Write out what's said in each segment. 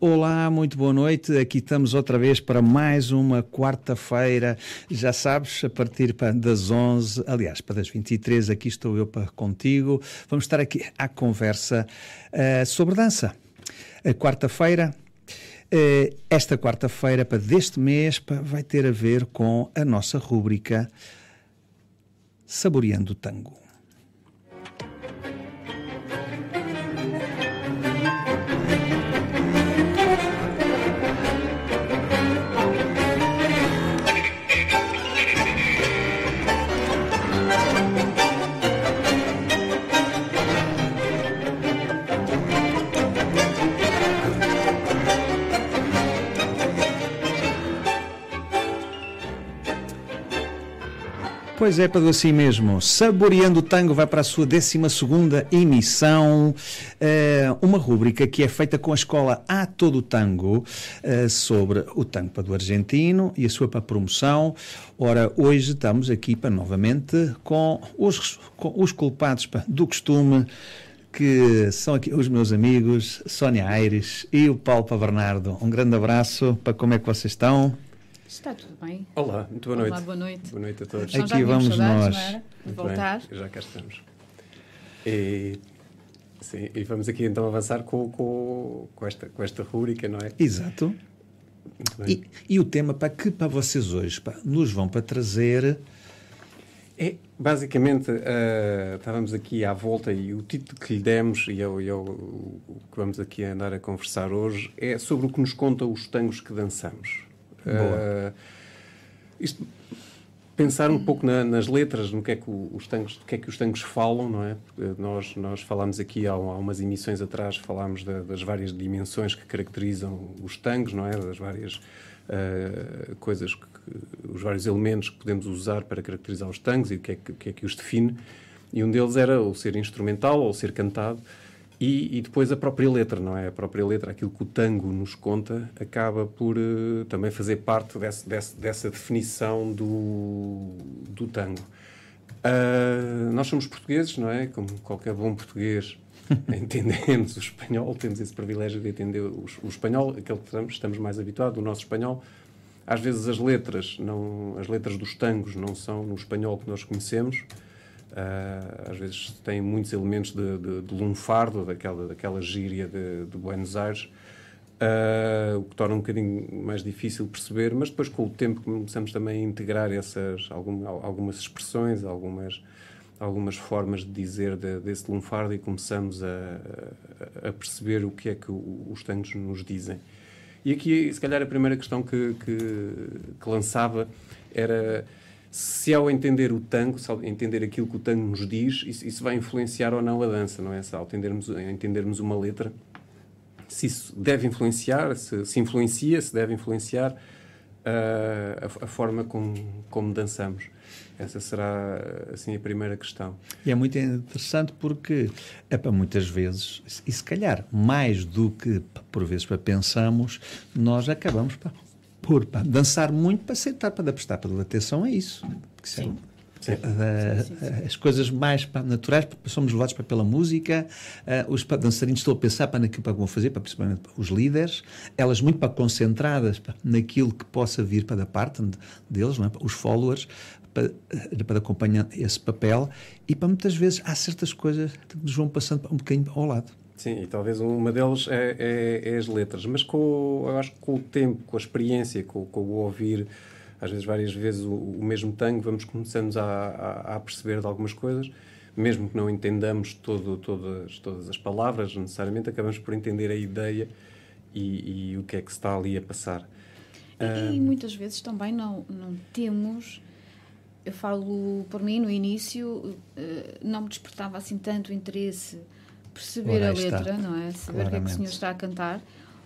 Olá, muito boa noite. Aqui estamos outra vez para mais uma quarta-feira. Já sabes, a partir das 11, aliás, para das 23, aqui estou eu para contigo. Vamos estar aqui à conversa uh, sobre dança. A quarta-feira, uh, esta quarta-feira, para deste mês, vai ter a ver com a nossa rúbrica Saboreando o Tango. Pois é, Pedro, assim mesmo. Saboreando o Tango vai para a sua 12 emissão. Uh, uma rúbrica que é feita com a escola A Todo Tango uh, sobre o tango do argentino e a sua para promoção. Ora, hoje estamos aqui para novamente com os, com os culpados pá, do costume que são aqui os meus amigos Sónia Aires e o Paulo Bernardo. Um grande abraço para como é que vocês estão? Está tudo bem. Olá, muito boa Olá, noite. boa noite. Boa noite a todos. Aqui já vamos nós. De voltar. Bem, já cá estamos. E, sim, e vamos aqui então avançar com, com, com, esta, com esta rúbrica, não é? Exato. E, e, o tema para que para vocês hoje para, nos vão para trazer é basicamente uh, estávamos aqui à volta e o título que lhe demos e, eu, eu, o que vamos aqui andar a conversar hoje é sobre o que nos conta os tangos que dançamos. Uh, isto, pensar um pouco na, nas letras, no que é que os tangos, que é que os tangos falam, não é? Nós nós falámos aqui há, há umas emissões atrás falámos da, das várias dimensões que caracterizam os tangos, não é? Das várias uh, coisas que, os vários elementos que podemos usar para caracterizar os tangos e o que é que, que, é que os define. E um deles era o ser instrumental ou ser cantado. E, e, depois a própria letra, não é? A própria letra, aquilo que o tango nos conta, acaba por uh, também fazer parte desse, desse, dessa definição do, do tango. Uh, nós somos portugueses, não é? Como qualquer bom português, entendemos o espanhol, temos esse privilégio de entender o, o espanhol, aquele que estamos, estamos mais habituados, o nosso espanhol. Às vezes as letras, não, as letras dos tangos não são no espanhol que nós conhecemos, Uh, às vezes tem muitos elementos de, de, de lunfardo, daquela, daquela gíria de, de Buenos Aires, uh, o que torna um bocadinho mais difícil perceber, mas depois com o tempo começamos também a integrar essas, algum, algumas expressões, algumas, algumas formas de dizer de, desse lunfardo e começamos a, a, perceber o que é que os tangos nos dizem. E aqui, se calhar, a primeira questão que, que, que lançava era se ao entender o tango, se ao entender aquilo que o tango nos diz, isso, isso vai influenciar ou não a dança, não é? Se ao entendermos, entendermos uma letra, se isso deve influenciar, se, se influencia, se deve influenciar uh, a, a, forma como, como dançamos. Essa será, assim, a primeira questão. E é muito interessante porque, é para muitas vezes, e se calhar mais do que por vezes pensamos, nós acabamos para por pá, dançar muito para sentar, para prestar para atenção a isso. Porque sim. Sim. Uh, sim, sim, as coisas mais pá, naturais, somos levados pela música, uh, os pá, dançarinos estão a pensar para naquilo que vão fazer, para, principalmente os líderes, elas muito para, concentradas naquilo que possa vir para da parte deles, é? os followers, para, para acompanhar esse papel, e para muitas vezes há certas coisas que nos vão passando um bocadinho ao lado. Sim, e talvez uma delas é, é, é, as letras, mas com, eu acho que com o tempo, com a experiência, com, com o ouvir, às vezes várias vezes o, o mesmo tango, vamos começando a, a, a, perceber de algumas coisas, mesmo que não entendamos todo, todas, todas as palavras necessariamente, acabamos por entender a ideia e, e o que é que está ali a passar. E, e muitas vezes também não, não temos eu falo por mim no início eh, não me despertava assim tanto interesse perceber a letra, está. não é? Saber Claramente. o que é que o senhor está a cantar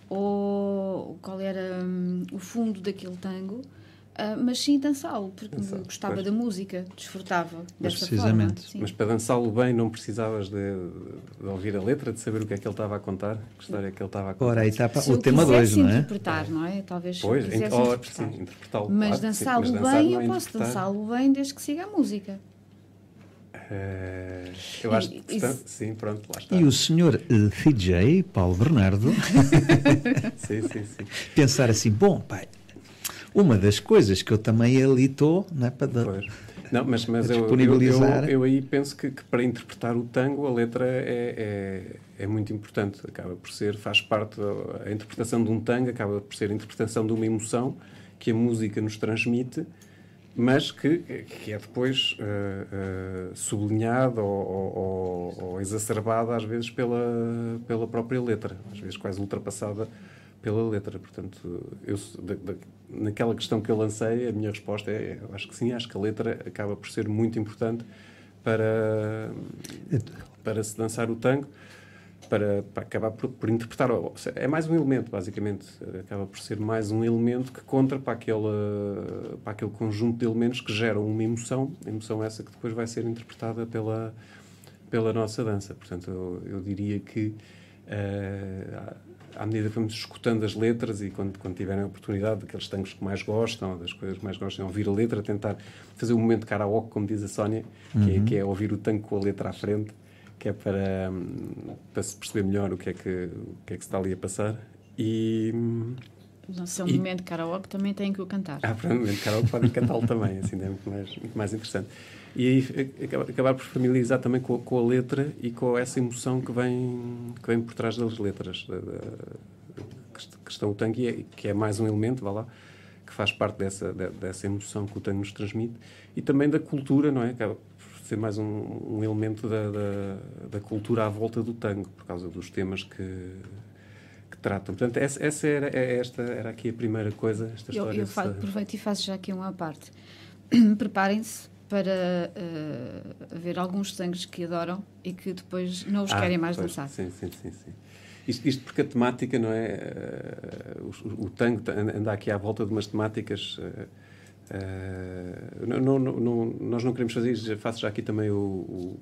ou qual era um, o fundo daquele tango. Uh, mas sim dançá-lo, porque Dançar, gostava pois. da música, desfrutava mas dessa precisamente. forma. Sim. Mas para dançá-lo bem não precisavas de, de, ouvir a letra, de saber o que é que ele estava a contar, que história é que ele estava a contar. Ora, aí está o tema 2, não é? interpretar, não é? Talvez pois, ent oh, interpretar. interpretá-lo. Mas claro, dançá-lo bem, eu posso dançá-lo bem desde que siga a música. Uh, eu acho que, portanto, sim, pronto, lá está. E o senhor uh, CJ, Paulo Bernardo, sim, sim, sim. pensar assim, bom, pai, uma das coisas que eu também ali estou, não é para dar... Pois. Não, mas, mas eu, eu, eu, eu, aí penso que, que, para interpretar o tango a letra é, é, é, muito importante. Acaba por ser, faz parte, a interpretação de um tango acaba por ser a interpretação de uma emoção que a música nos transmite mas que, que é depois uh, uh, sublinhada ou, ou, ou, exacerbada às vezes pela, pela própria letra, às vezes quase ultrapassada pela letra. Portanto, eu, de, de, naquela questão que eu lancei, a minha resposta é: acho que sim, acho que a letra acaba por ser muito importante para, para se dançar o tango para, para acabar por, por, interpretar. É mais um elemento, basicamente. Acaba por ser mais um elemento que contra para aquele, para aquele conjunto de elementos que geram uma emoção, emoção essa que depois vai ser interpretada pela, pela nossa dança. Portanto, eu, eu diria que. Uh, à medida que vamos escutando as letras e quando, quando tiverem a oportunidade, daqueles tangos que mais gostam, das coisas que mais gostam, ouvir a letra, tentar fazer um momento de karaoke, como diz a Sónia, uhum. que, é, que é ouvir o tango com a letra à frente que é para, para se perceber melhor o que, é que, o que é que se está ali a passar. E. No seu e, momento de karaoke também têm que o cantar. Ah, para o momento de karaoke podem cantá-lo também, assim é muito mais, muito mais interessante. E aí acabar por familiarizar também com a, com a, letra e com essa emoção que vem, que vem por trás das letras. Da, da, que estão o tango, é, que é mais um elemento, vá lá, que faz parte dessa, dessa emoção que o tango nos transmite e também da cultura, não é? Mais um, um elemento da, da, da, cultura à volta do tango, por causa dos temas que, que tratam. Portanto, essa, essa era, é esta, era aqui a primeira coisa. Esta eu história eu faço, aproveito e faço já aqui uma parte. Preparem-se para uh, ver alguns tangos que adoram e que depois não os ah, querem mais pois, dançar. Sim, sim, sim. sim. Isto, isto, porque a temática, não é? Uh, o, o, tango anda aqui à volta de umas temáticas. Uh, Uh, não, não, não, nós não queremos fazer isso, faço já aqui também o, o,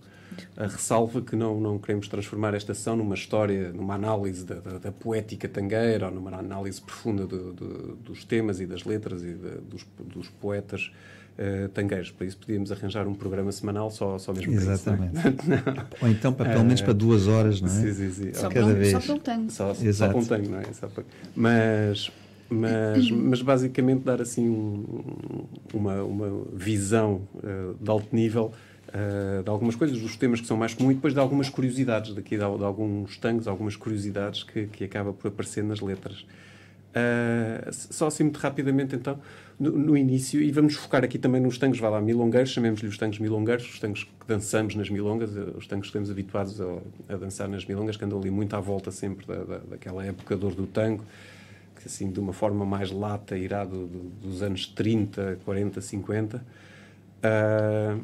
a ressalva que não, não queremos transformar esta sessão numa história, numa análise da, da, da poética tangueira ou numa análise profunda do, do, dos temas e das letras e de, dos, dos, poetas uh, tangueiros. Por isso podíamos arranjar um programa semanal só, só mesmo Exatamente. para isso. Ou então para, pelo menos para duas horas, não é? Sim, sim, sim. Só, Cada vez. só para um tango. Só, só para um tango, não é? Para... Mas mas, mas basicamente dar assim uma, uma visão uh, de alto nível uh, de algumas coisas, dos temas que são mais comuns e depois de algumas curiosidades, daqui de, de alguns tangos, algumas curiosidades que, que acaba por aparecer nas letras. Uh, só assim muito rapidamente então, no, no, início, e vamos focar aqui também nos tangos, vai lá, milongueiros, chamemos-lhe os tangos milongueiros, os tangos que dançamos nas milongas, os tangos que estamos habituados a, a dançar nas milongas, que andam ali muito à volta sempre da, da, daquela época dor do tango, assim, de uma forma mais lata, irá do, do, dos anos 30, 40, 50. Uh,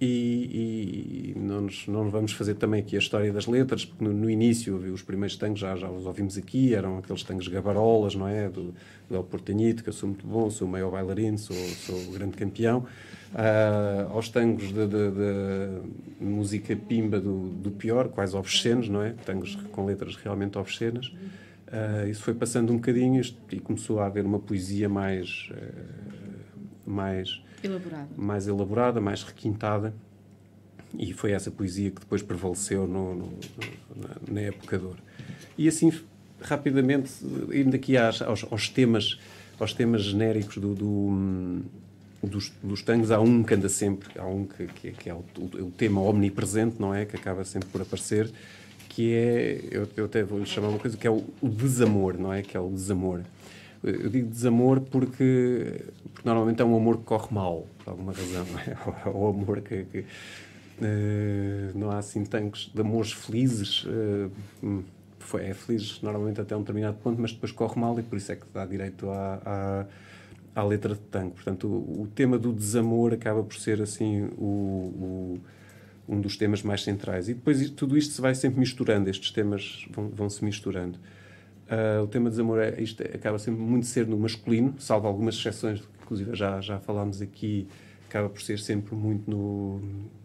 e, e não, nos, não vamos fazer também aqui a história das letras, porque no, no início os primeiros tangos já, já os ouvimos aqui, eram aqueles tangos gabarolas, não é? Do, do El que eu sou muito bom, sou o maior bailarino, sou, sou o grande campeão. Uh, aos tangos de, de, de, música pimba do, do pior, quase obscenos, não é? Tangos com letras realmente obscenas. Uh, isso foi passando um bocadinho e começou a haver uma poesia mais, uh, mais, elaborada. mais elaborada, mais requintada. E foi essa poesia que depois prevaleceu no, no, na, na, época de ouro. E assim, rapidamente, indo aqui às, aos, aos, temas, aos temas genéricos do, do dos, dos tangos, há um que anda sempre, há um que, que, que é o, o, o, tema omnipresente, não é? Que acaba sempre por aparecer, que é, eu, eu até vou chamar uma coisa, que é o, o, desamor, não é? Que é o desamor. Eu digo desamor porque, porque normalmente é um amor que corre mal, por alguma razão, não é? O amor que, que uh, não há assim tanques de amores felizes, uh, foi, é feliz normalmente até um determinado ponto, mas depois corre mal e por isso é que dá direito à, à, à letra de tanque. Portanto, o, o, tema do desamor acaba por ser assim o, o um dos temas mais centrais. E depois tudo isto se vai sempre misturando, estes temas vão, vão se misturando. Uh, o tema de desamor é, isto acaba sempre muito ser no masculino, salvo algumas exceções, inclusive já, já falámos aqui, acaba por ser sempre muito no,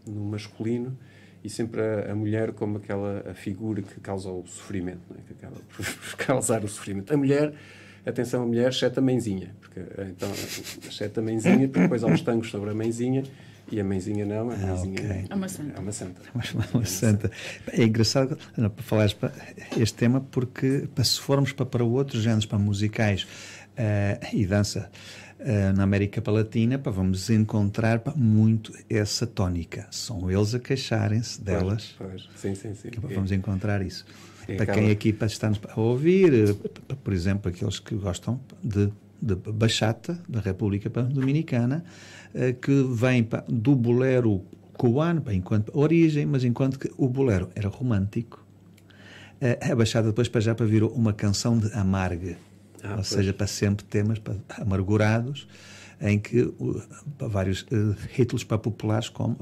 no masculino e sempre a, a, mulher como aquela a figura que causa o sofrimento, é? que acaba por, por causar o sofrimento. A mulher, atenção, a mulher, exceto a mãezinha, porque então, exceto a mãezinha, porque depois há uns tangos sobre a mãezinha E a mãezinha não, a mãezinha ah, okay. é uma santa. É uma santa. É, uma santa. é engraçado não, para falares para este tema, porque para, se formos para, para outros géneros, para musicais uh, e dança, uh, na América Latina, pá, vamos encontrar pá, muito essa tónica. São eles a queixarem-se delas. Pois, pois. Sim, sim, sim. Pá, vamos encontrar isso. E para acaba... quem aqui está a ouvir, eh, por exemplo, aqueles que gostam de, de bachata da República Dominicana, uh, que vem do bolero cubano, enquanto origem, mas enquanto que o bolero era romântico, uh, a bachata depois para já para virou uma canção de amarga ah, ou pois. seja, para sempre temas para, amargurados, em que vários uh, títulos para populares como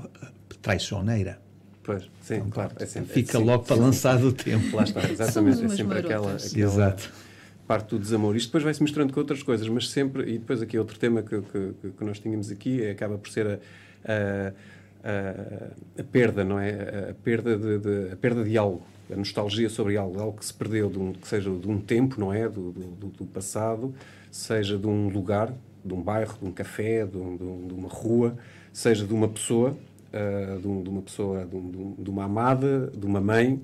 traiçoneira. Pois, sim, então, claro. É sempre, fica é logo para lançar do tempo. Lá está, exatamente. é sempre aquela, aquela Exato. Parte do desamor. Isto depois vai-se misturando com outras coisas, mas sempre. E depois aqui outro tema que, que, que nós tínhamos aqui é, acaba por ser a, a, a, a perda, não é? A perda de, de, a perda de algo a nostalgia sobre algo, algo que se perdeu, de um, que seja de um tempo, não é? Do, do, do, passado, seja de um lugar, de um bairro, de um café, de, um, de uma rua, seja de uma pessoa, uh, de, um, de, uma pessoa, de, uma amada, de uma mãe,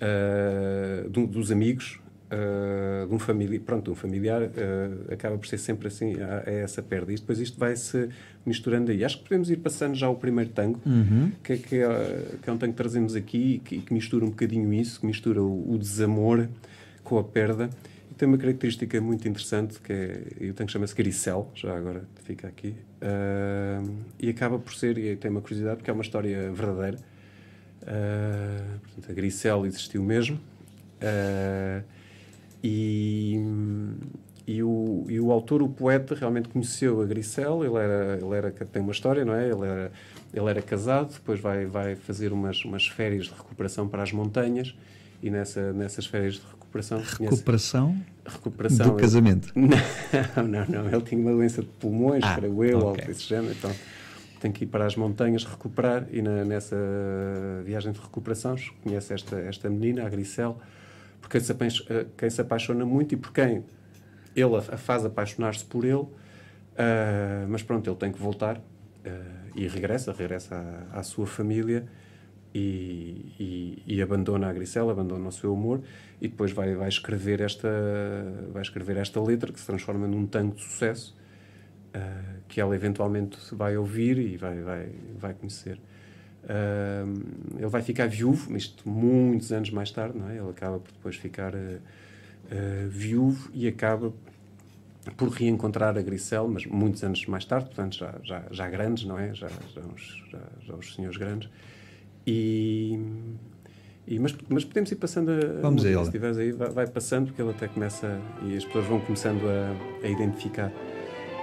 uh, dos amigos, uh, de um familiar, pronto, de um familiar, uh, acaba por ser sempre assim, é essa perda. E depois isto vai-se misturando aí. Acho que podemos ir passando já o primeiro tango, uhum. que, que, é, que, é, um tango que trazemos aqui e que, que, mistura um bocadinho isso, que mistura o, o, desamor com a perda. E tem uma característica muito interessante, que é, e o tango chama-se Gricel, já agora fica aqui, uh, e acaba por ser, e tem uma curiosidade, porque é uma história verdadeira. portanto, a Gricel existiu mesmo. Uh, e, e, o, e o autor, o poeta, realmente conheceu a Grisel, ele era, ele era tem uma história, não é? Ele era, ele era casado, depois vai, vai fazer umas, umas férias de recuperação para as montanhas e nessa, nessas férias de recuperação... Recuperação? Conhece, recuperação do ele, casamento? Não, não, não. Ele tinha uma doença de pulmões, ah, creio eu, okay. algo desse género, então tem que ir para as montanhas recuperar e na, nessa viagem de recuperação conhece esta, esta menina, a Grisel, por quem se, eh, quem se apaixona muito e por quem ele a faz apaixonar-se por ele, uh, mas pronto, ele tem que voltar uh, e regressa, regressa à, à sua família e, e, e, abandona a Grisela, abandona o seu amor e depois vai, vai, escrever esta, vai escrever esta letra que se transforma num tango de sucesso uh, que ela eventualmente vai ouvir e vai, vai, vai conhecer. Uh, ele vai ficar viúvo, isto muitos anos mais tarde, não é? Ele acaba por depois ficar uh, uh, viúvo e acaba por reencontrar a Grisel, mas muitos anos mais tarde, portanto já, já, já grandes, não é? Já, já, os, já, já os senhores grandes. E, e, mas, mas podemos ir passando a. Vamos a ele. Se estiveres aí, vai, vai, passando, porque ele até começa. E as pessoas vão começando a, a identificar.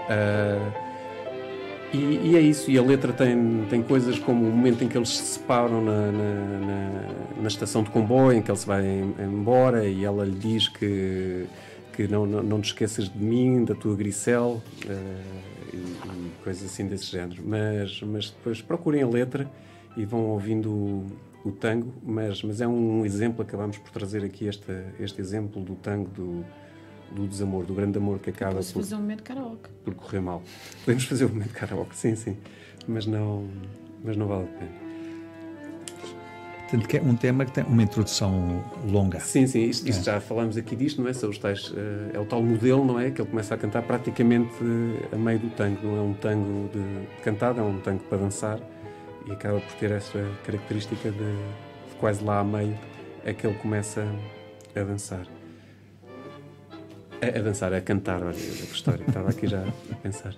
Uh, e, e, é isso, e a letra tem, tem coisas como o momento em que eles se separam na, na, na, na estação de comboio, em que ele se vai embora e ela lhe diz que, que não, não, não te esqueças de mim, da tua Grisel, uh, e, e, coisas assim desse género. Mas, mas depois procurem a letra e vão ouvindo o, o tango, mas, mas é um exemplo, acabamos por trazer aqui este, este exemplo do tango do do desamor, do grande amor que acaba por, fazer um momento karaoke. por correr mal. Podemos fazer um momento karaoke, sim, sim, mas não, mas não vale a pena. Portanto, que é um tema que tem uma introdução longa. Sim, sim, isto, isto é. já falamos aqui disto, não é? São os tais, uh, é o tal modelo, não é? Que ele começa a cantar praticamente uh, a meio do tango, não é um tango de, de cantado, é um tango para dançar e acaba por ter essa característica de, de quase lá a meio é que ele começa a dançar. A, a dançar, a cantar, olha, a história, estava aqui já a pensar.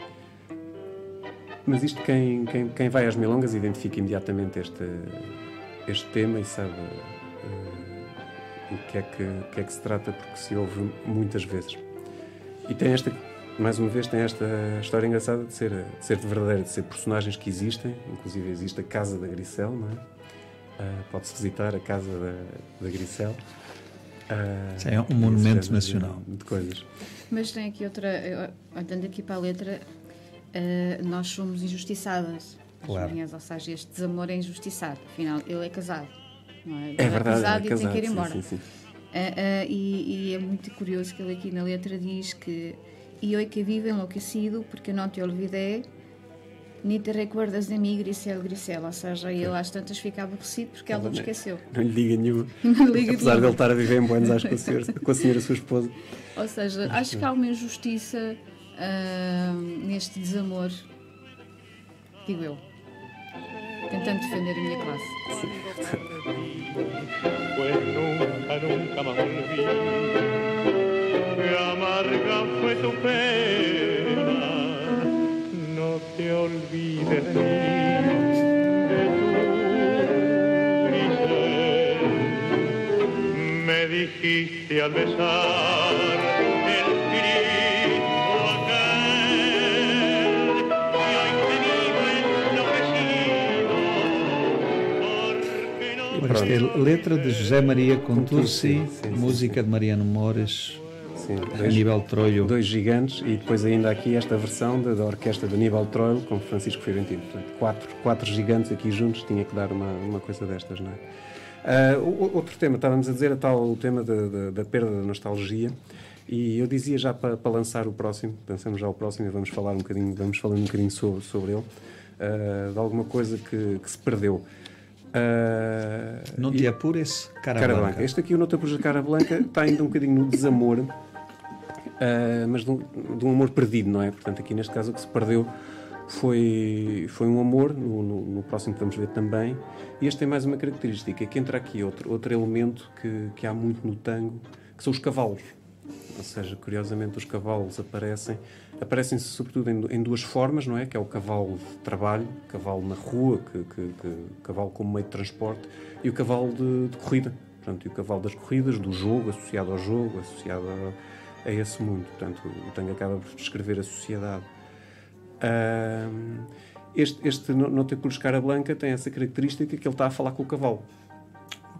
Mas isto, quem, quem, quem vai às milongas identifica imediatamente este, este tema e sabe uh, o, que é que, que é que se trata, porque se ouve muitas vezes. E tem esta, mais uma vez, tem esta história engraçada de ser, de ser de verdadeira, de ser personagens que existem, inclusive existe a Casa da Gricel, não é? Uh, Pode-se visitar a Casa da, da Gricel. Uh, é um monumento nacional. De, de, coisas. Mas tem aqui outra, olhando aqui para a letra, uh, nós somos injustiçadas. Claro. Minhas, ou seja, este desamor é injustiçado. Afinal, ele é casado. Não é? Ele é, verdade, é casado é e casado, tem que ir embora. Sim, sim, sim. Uh, e, e, é muito curioso que ele aqui na letra diz que e eu que vivo enlouquecido porque não te olvidei Ni te recuerdas de mim, Grisel, Grisel. Ou seja, ele às tantas fica aborrecido porque ela não esqueceu. Não lhe diga nenhuma. Não liga Apesar de ele estar a viver em Buenos Aires com a senhora, com a senhora sua esposa. Ou seja, acho que há uma injustiça uh, neste desamor, digo eu, tentando defender a minha classe. Que amarga fue tu pena. No te olvides de mí, de tu Me dijiste al besar Isto é letra de José Maria Contursi, música de Mariano Mores, Sim, dois, Aníbal Troilo. Dois gigantes e depois ainda aqui esta versão da, da orquestra de Aníbal Troilo com Francisco Fiorentino. Portanto, quatro, quatro gigantes aqui juntos tinha que dar uma, uma coisa destas, não é? Uh, outro tema, estávamos a dizer, a tal, o tema da, da, da perda da nostalgia. E eu dizia já para, para lançar o próximo, pensamos já o próximo e vamos falar um bocadinho, vamos falando um bocadinho sobre, sobre ele, uh, de alguma coisa que, que se perdeu. Uh, não te apures, cara, cara branca. Este aqui, o te apures, cara branca, está ainda um bocadinho no desamor, uh, mas de um, de um, amor perdido, não é? Portanto, aqui neste caso o que se perdeu foi, foi um amor, no, no, no próximo que vamos ver também. E este tem mais uma característica, que entra aqui outro, outro elemento que, que há muito no tango, que são os cavalos. Ou seja, curiosamente os cavalos aparecem, aparecem sobretudo em, em, duas formas, não é? Que é o cavalo de trabalho, cavalo na rua, que, que, que cavalo como meio de transporte, e o cavalo de, de, corrida. Portanto, e o cavalo das corridas, do jogo, associado ao jogo, associado a, a esse mundo. Portanto, o tango acaba por descrever a sociedade. este, este Noteculus Cara Blanca tem essa característica que ele está a falar com o cavalo.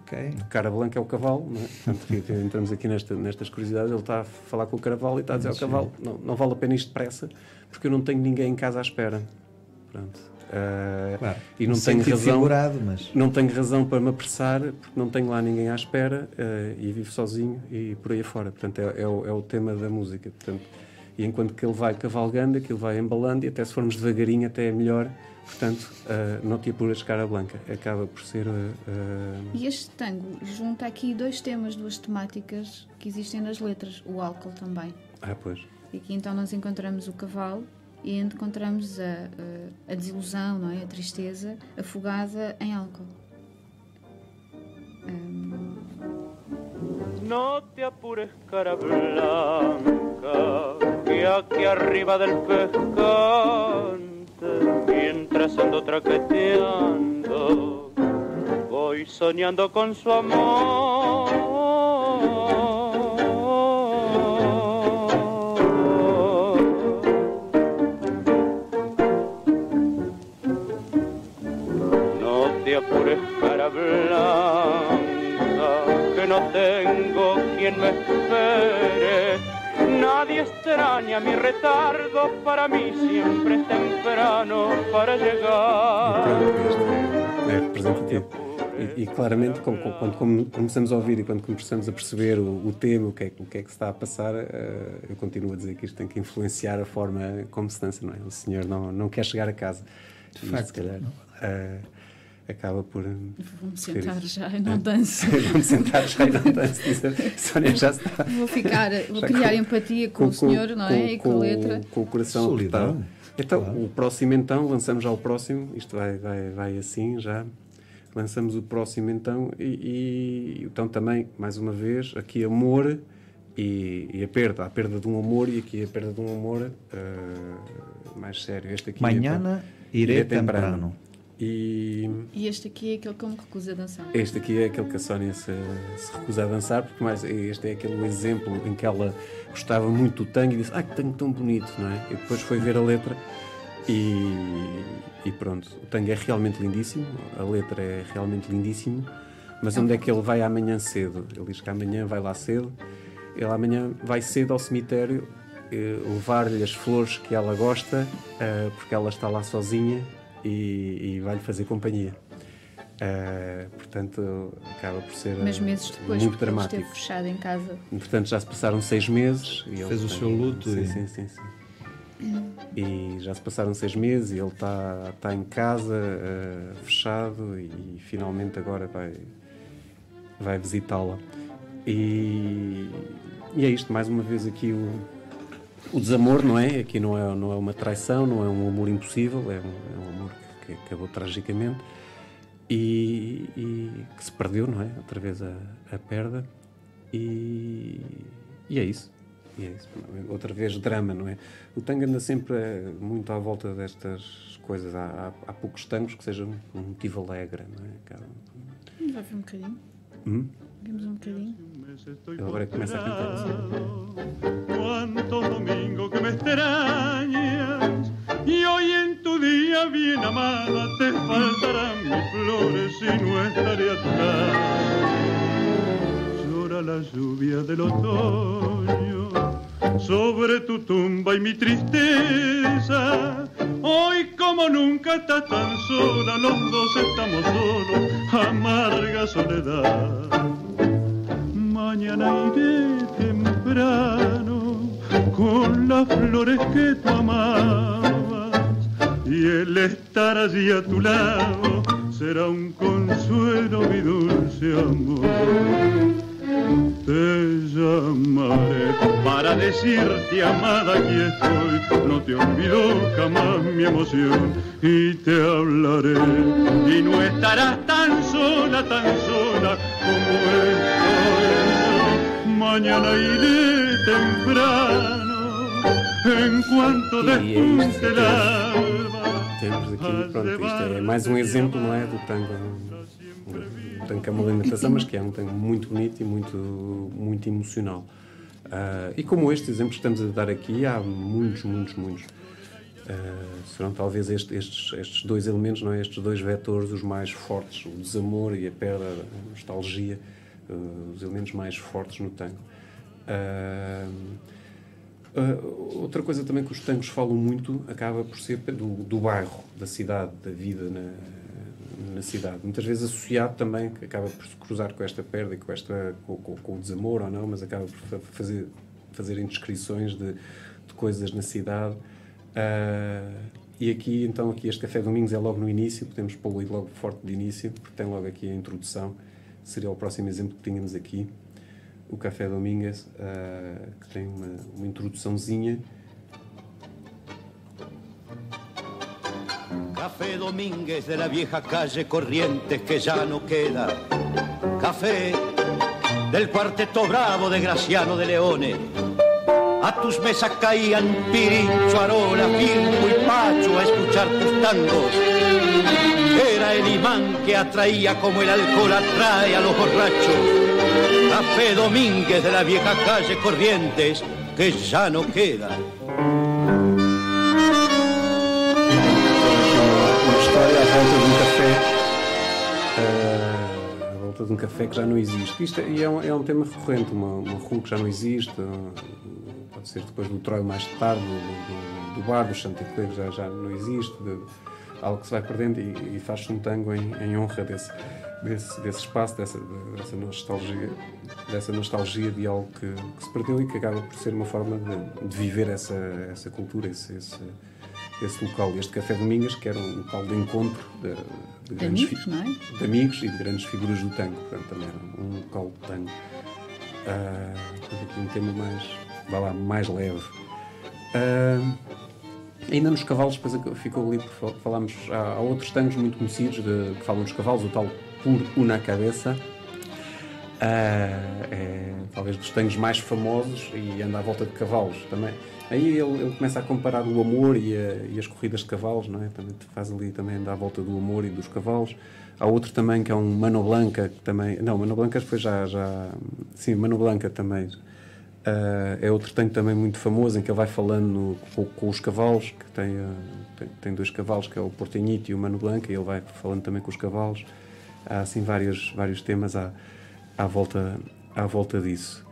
Okay. Cara Blanca é o cavalo, não é? Portanto, entramos aqui nesta, nestas curiosidades. Ele está a falar com o cavalo e está a dizer ao cavalo: não, não vale a pena isto depressa, porque eu não tenho ninguém em casa à espera. Pronto. Uh, claro, e não tenho razão figurado, mas... não tenho razão para me apressar porque não tenho lá ninguém à espera uh, e vivo sozinho e por aí fora portanto é, é, o, é o tema da música portanto e enquanto que ele vai cavalgando aquilo vai embalando e até se formos devagarinho até é melhor Portanto, uh, não te apuras cara blanca, acaba por ser. Uh, e este tango junta aqui dois temas, duas temáticas que existem nas letras, o álcool também. Ah, pois. E aqui então nós encontramos o cavalo e encontramos a, a, desilusão, não é? a tristeza afogada em álcool. Um... No te apures, cara blanca, que aqui arriba del pescado mientras ando traqueteando, voy soñando con su amor. Extraña mi retardo, para mí siempre es temprano para llegar. É representativo. E, e claramente, com, com, quando começamos a ouvir e quando começamos a perceber o, o tema, o que, é, o que é que se está a passar, uh, eu continuo a dizer que isto tem que influenciar a forma como se dança, não é? O senhor não, não quer chegar a casa. De facto, se calhar, uh, acaba por. Vou-me sentar já e não danço. Vou-me sentar já e não danço. Sónia já está. Vou ficar, vou criar com, empatia com, com, o senhor, não é? Com, e com, a letra. Com o coração Solidão. Então, claro. o próximo então, lançamos já o próximo, isto vai, vai, vai assim já. Lançamos o próximo então, e, e então também, mais uma vez, aqui amor e, e, a perda, a perda de um amor, e aqui a perda de um amor uh, mais sério. Este aqui Manhã então, iré temprano. temprano. E, e este aqui é aquele que eu me recuso a dançar. Este aqui é aquele que a Sónia se, se recusa a dançar, porque mais este é aquele exemplo em que ela gostava muito do tango e disse: Ai, que tango tão bonito, não é? E depois foi ver a letra e, e pronto. O tango é realmente lindíssimo, a letra é realmente lindíssimo, mas onde é que ele vai amanhã cedo? Ele diz que amanhã vai lá cedo, ele amanhã vai cedo ao cemitério eh, levar-lhe as flores que ela gosta, eh, porque ela está lá sozinha e, e vai-lhe fazer companhia. Uh, portanto, acaba por ser Mas meses depois, muito dramático. esteve fechado em casa. Portanto, já se passaram seis meses. E Fez ele, o seu luto. Sim, e... sim, sim, sim. E já se passaram seis meses e ele está tá em casa, uh, fechado, e, e, finalmente agora vai, vai visitá-la. E, e é isto, mais uma vez aqui o, o desamor, não é? Aqui não é, não é uma traição, não é um amor impossível, é um, é um amor que, que, acabou tragicamente e, e, que se perdeu, não é? Outra vez a, a perda. E, e é isso. E é isso. Outra vez drama, não é? O tango anda sempre eh, muito à volta destas coisas. Há, há, há poucos tangos que sejam um motivo alegre, não é? Vamos ver um bocadinho. Hum? Cuántos domingos que me extrañas y hoy en tu día bien amada te faltarán mis flores y no estaré a tu lado. Llora la lluvia del otoño sobre tu tumba y mi tristeza. Hoy como nunca estás tan sola, los dos estamos solos, amarga soledad. Mañana iré temprano con las flores que tú amabas y el estar allí a tu lado será un consuelo, mi dulce amor te llamaré para decirte, amada, aquí estoy. No te olvido jamás mi emoción y te hablaré. Y no estarás tan sola, tan sola como estoy. Mañana iré temprano, en cuanto despunte el alba. Temos aqui, pronto, isto é mais um exemplo, não é, do tango tango que é uma alimentação, mas que é um tango muito bonito e muito, muito emocional. Uh, e como este exemplo que estamos a dar aqui, há muitos, muitos, muitos. Uh, serão talvez este, estes, estes dois elementos, não é? estes dois vetores, os mais fortes, o desamor e a perda, a nostalgia, os elementos mais fortes no tango. outra coisa também que os tangos falam muito acaba por ser do, do bairro, da cidade, da vida na, na cidade. Muitas vezes associado também, que acaba por se cruzar com esta perda com, esta, com, com, com o desamor ou não, mas acaba por fazer, fazerem descrições de, de coisas na cidade. Uh, e aqui, então, aqui este Café Domingos é logo no início, podemos pô-lo logo forte de início, porque tem logo aqui a introdução. Seria o próximo exemplo que tínhamos aqui. O Café Domingos, uh, que tem uma, uma introduçãozinha Café Domínguez de la vieja calle Corrientes que ya no queda. Café del cuarteto bravo de Graciano de Leone. A tus mesas caían Pirincho, Arola, Firmo y Pacho a escuchar tus tangos. Era el imán que atraía como el alcohol atrae a los borrachos. Café Domínguez de la vieja calle Corrientes que ya no queda. história à volta de um café. Uh, à volta de um café que já não existe. Isto é, é, um, é um tema recorrente, uma, uma rua que já não existe. pode ser depois do Troio mais tarde, do, do, do bar, do Chanticleer já, já não existe. De, algo que se vai perdendo e, e faz-se um tango em, em honra desse, desse, desse espaço, dessa, dessa, nostalgia, dessa nostalgia de algo que, que, se perdeu e que acaba por ser uma forma de, de viver essa, essa cultura, esse, esse esse local, este Café Domingas, que era um local de encontro de, de, de amigos, é? de amigos e de grandes figuras do tango. Portanto, também era um local de tango. Uh, aqui um tema mais, vá lá, mais leve. Uh, ainda nos cavalos, depois ficou ali, falámos, há, há outros tangos muito conhecidos de, que falam dos cavalos, o tal Por Una Cabeça. Uh, é talvez dos tangos mais famosos e anda à volta de cavalos também. Aí ele, ele, começa a comparar o amor e, a, e, as corridas de cavalos, não é? Também faz ali também anda à volta do amor e dos cavalos. Há outro também que é um Mano Blanca, que também. Não, Mano Blanca foi já. já sim, Mano Blanca também. Uh, é outro tanque também muito famoso em que ele vai falando no, com, com, os cavalos, que tem, uh, tem, tem, dois cavalos, que é o Portenhito e o Mano Blanca, e ele vai falando também com os cavalos. Há assim vários, vários temas à, à, volta, à volta disso.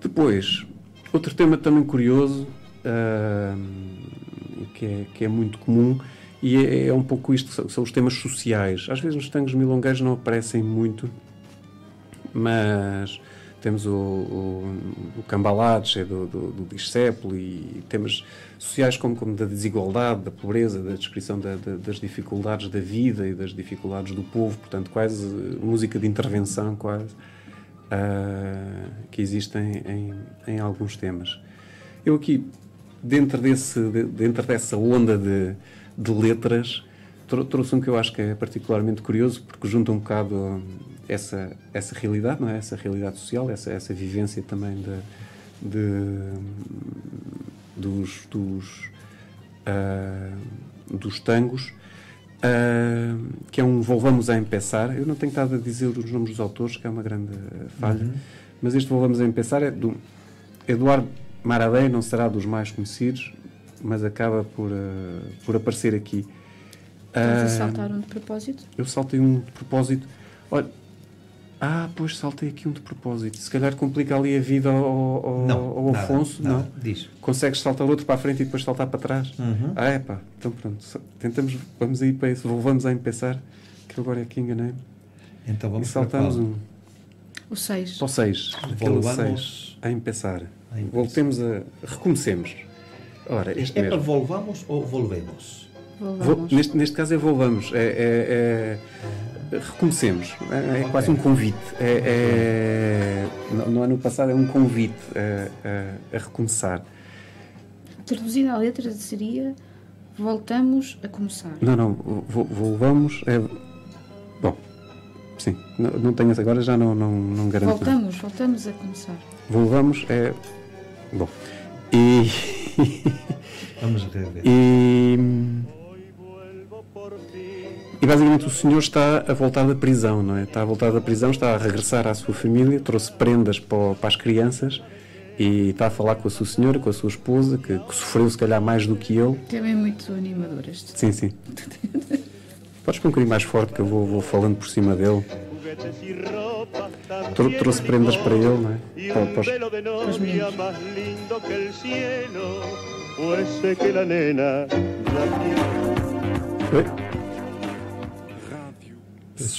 Depois, Outro tema também curioso, uh, que, é, que é muito comum, e é, é, um pouco isto, são os temas sociais. Às vezes nos tangos milongueiros não aparecem muito, mas temos o, o, o Cambalaches, é do, do, do e temas sociais como, como da desigualdade, da pobreza, da descrição da, da, das dificuldades da vida e das dificuldades do povo, portanto, quase música de intervenção, quase, uh, que existem em, em, alguns temas. Eu aqui, dentro, desse, dentro dessa onda de, de letras, trouxe um que eu acho que é particularmente curioso, porque junta um bocado essa, essa realidade, não é? essa realidade social, essa, essa vivência também de, de dos, dos, uh, dos tangos, uh, que é um Volvamos a Empezar. Eu não tenho estado a dizer os nomes dos autores, que é uma grande falha, uhum. mas este Volvamos a Empezar é do Eduardo Maradei, não será dos mais conhecidos, mas acaba por, uh, por aparecer aqui. Estás a saltar um de propósito? Eu saltei um de propósito. Olha, ah, pois saltei aqui um de propósito. Se calhar complica ali a vida ao, ao, não, ao Afonso, nada, não? Diz. Consegues saltar outro para a frente e depois saltar para trás? Uhum. Ah, é pá, então pronto. Tentamos, vamos aí para isso, volvamos a empezar, que agora é aqui enganei. Então vamos e saltamos para um. O 6. Para o 6. Aquele 6. A empezar. Voltemos a. Recomecemos. Ora, este é mesmo. para volvamos ou volvemos? Volvamos. neste, neste caso é volvamos. É, é, é recomecemos. É, é quase um convite. É, é, no ano passado é um convite a, a, a recomeçar. Traduzida a letra seria voltamos a começar. Não, não, volvamos. É, bom, sim, não, não tenho agora, já não, não, não garanto. Voltamos, nada. voltamos a começar. Volvamos é. Bom. E. Vamos rever. E. E basicamente o senhor está a voltar da prisão, não é? Está a voltar da prisão, está a regressar à sua família, trouxe prendas para, para as crianças e está a falar com a sua senhora, com a sua esposa, que, que sofreu se calhar mais do que ele. Também é muito animador este. Sim, sim. Podes pôr um bocadinho mais forte que eu vou, vou falando por cima dele. Trou trouxe prendas para ele, não é? Para, para os... Para os meninos. Oi?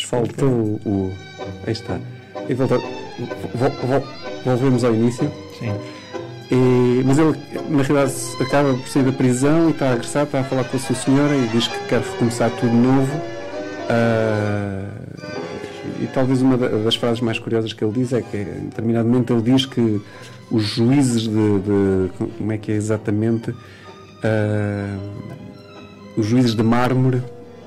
Faltou o. Aí está. E volta, vol, vol, volvemos ao início. Sim. E, mas ele, na realidade, acaba por sair da prisão e está a agressar, está a falar com a sua senhora e diz que quer recomeçar tudo novo. Uh, e talvez uma das frases mais curiosas que ele diz é que, em determinado momento, ele diz que os juízes de. de como é que é exatamente? Uh, os juízes de mármore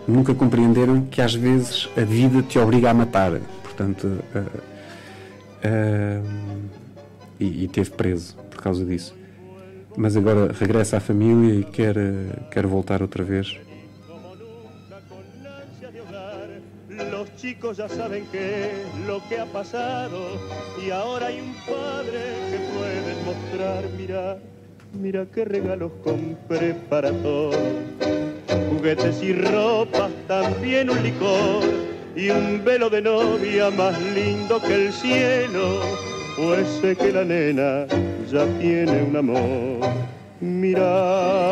nunca compreenderam que às vezes a vida te obriga a matar. Portanto, uh, uh, e, e teve preso por causa disso. Mas agora regressa à família e quer, quer voltar outra vez. Chicos ya saben qué es lo que ha pasado y ahora hay un padre que pueden mostrar, mira, mira qué regalos compré para todos juguetes y ropa, también un licor y un velo de novia más lindo que el cielo, pues sé que la nena ya tiene un amor. Mira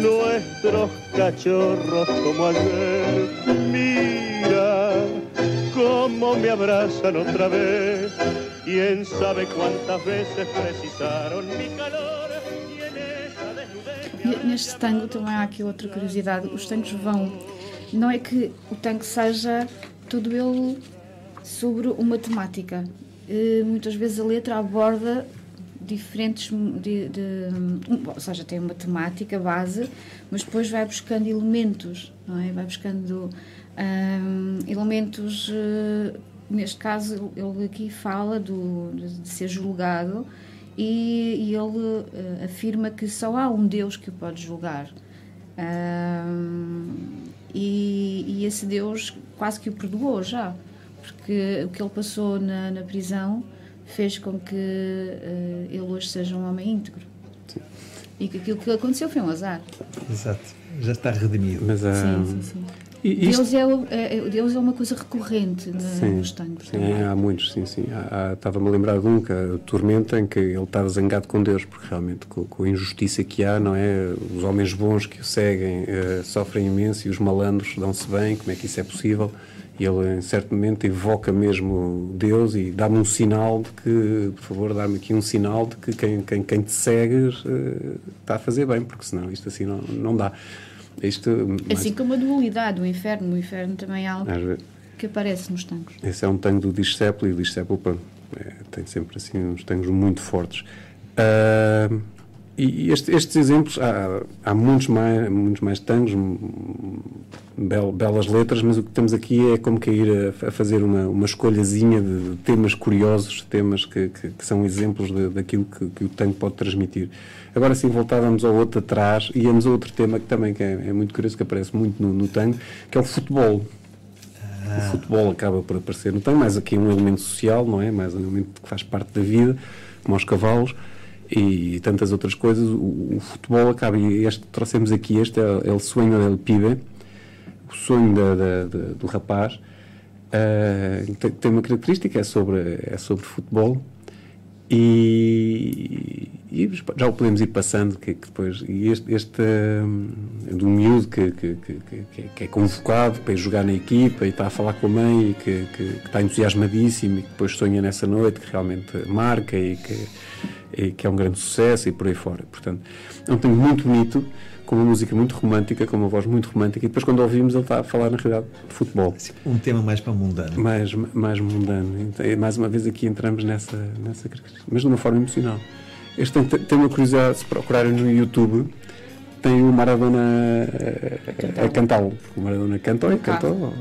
nuestros cachorros como ayer, mira cómo me abrazan otra vez. Quién sabe cuántas veces precisaron mi calor. Neste tango também há aqui outra curiosidade. Os tangos vão. Não é que o tango seja todo ele sobre uma temática. Eh, muitas vezes a letra aborda diferentes. De, de, ou seja, tem uma temática base, mas depois vai buscando elementos, não é? Vai buscando elementos. Uh, neste caso, ele aqui fala do, de ser julgado e, e ele uh, afirma que só há um Deus que o pode julgar. e, e, esse Deus quase que o perdoou já, porque o que ele passou na, na prisão fez com que uh, ele hoje seja um homem íntegro. Sim. E que aquilo que aconteceu foi um azar. Exato, já está redimido. Mas, uh, sim, sim, sim. Deus, é, é, Deus é uma coisa recorrente sim, nos tangos. Sim, há muitos, sim, sim. Estava-me a lembrar de um, que é Tormenta, em que ele estava zangado com Deus, porque realmente com, com, a injustiça que há, não é? Os homens bons que o seguem uh, sofrem imenso e os malandros dão-se bem, como é que isso é possível? E ele, em certo momento, evoca mesmo Deus e dá-me um sinal de que, por favor, dá-me aqui um sinal de que quem, quem, quem te segues uh, está a fazer bem, porque senão isto assim não, não dá. Isto, assim como a dualidade, o inferno. O inferno também é algo que aparece nos tangos. Esse é um tango do Discépolo e o Discépolo é, tem sempre assim uns tangos muito fortes. Uh, e este, estes exemplos, há, há, muitos, mais, muitos mais tangos, bel, belas letras, mas o que temos aqui é como que ir a, a fazer uma, uma escolhazinha de temas curiosos, temas que, que, que são exemplos de, daquilo que, que, o tango pode transmitir. Agora sim, voltávamos ao outro atrás, e íamos a outro tema que também que é, é, muito curioso, que aparece muito no, no tango, que é o futebol. Ah. O futebol acaba por aparecer no tango, mais aqui um elemento social, não é? Mais um elemento que faz parte da vida, como os cavalos e tantas outras coisas, o, o, futebol acaba, e este trouxemos aqui, este é, é o sonho del pibe, o sonho da, da, da, do rapaz, uh, tem, tem, uma característica, é sobre, é sobre futebol, e, e já o podemos ir passando, que, que depois, e este, este um, do miúdo que, que, que, que, é convocado para ir jogar na equipa e está a falar com a mãe e que, está entusiasmadíssimo e que depois sonha nessa noite, que realmente marca e que e que é um grande sucesso e por aí fora. Portanto, é um tema muito bonito, com uma música muito romântica, com uma voz muito romântica, e depois quando ouvimos ele está a falar na realidade de futebol. Um tema mais para mundano. Mais, mais mundano. Então, mais uma vez aqui entramos nessa, nessa mas de uma forma emocional. Este tem, tem uma curiosidade, se procurarem no YouTube, tem o Maradona a, a cantá-lo. O Maradona cantou e cantou.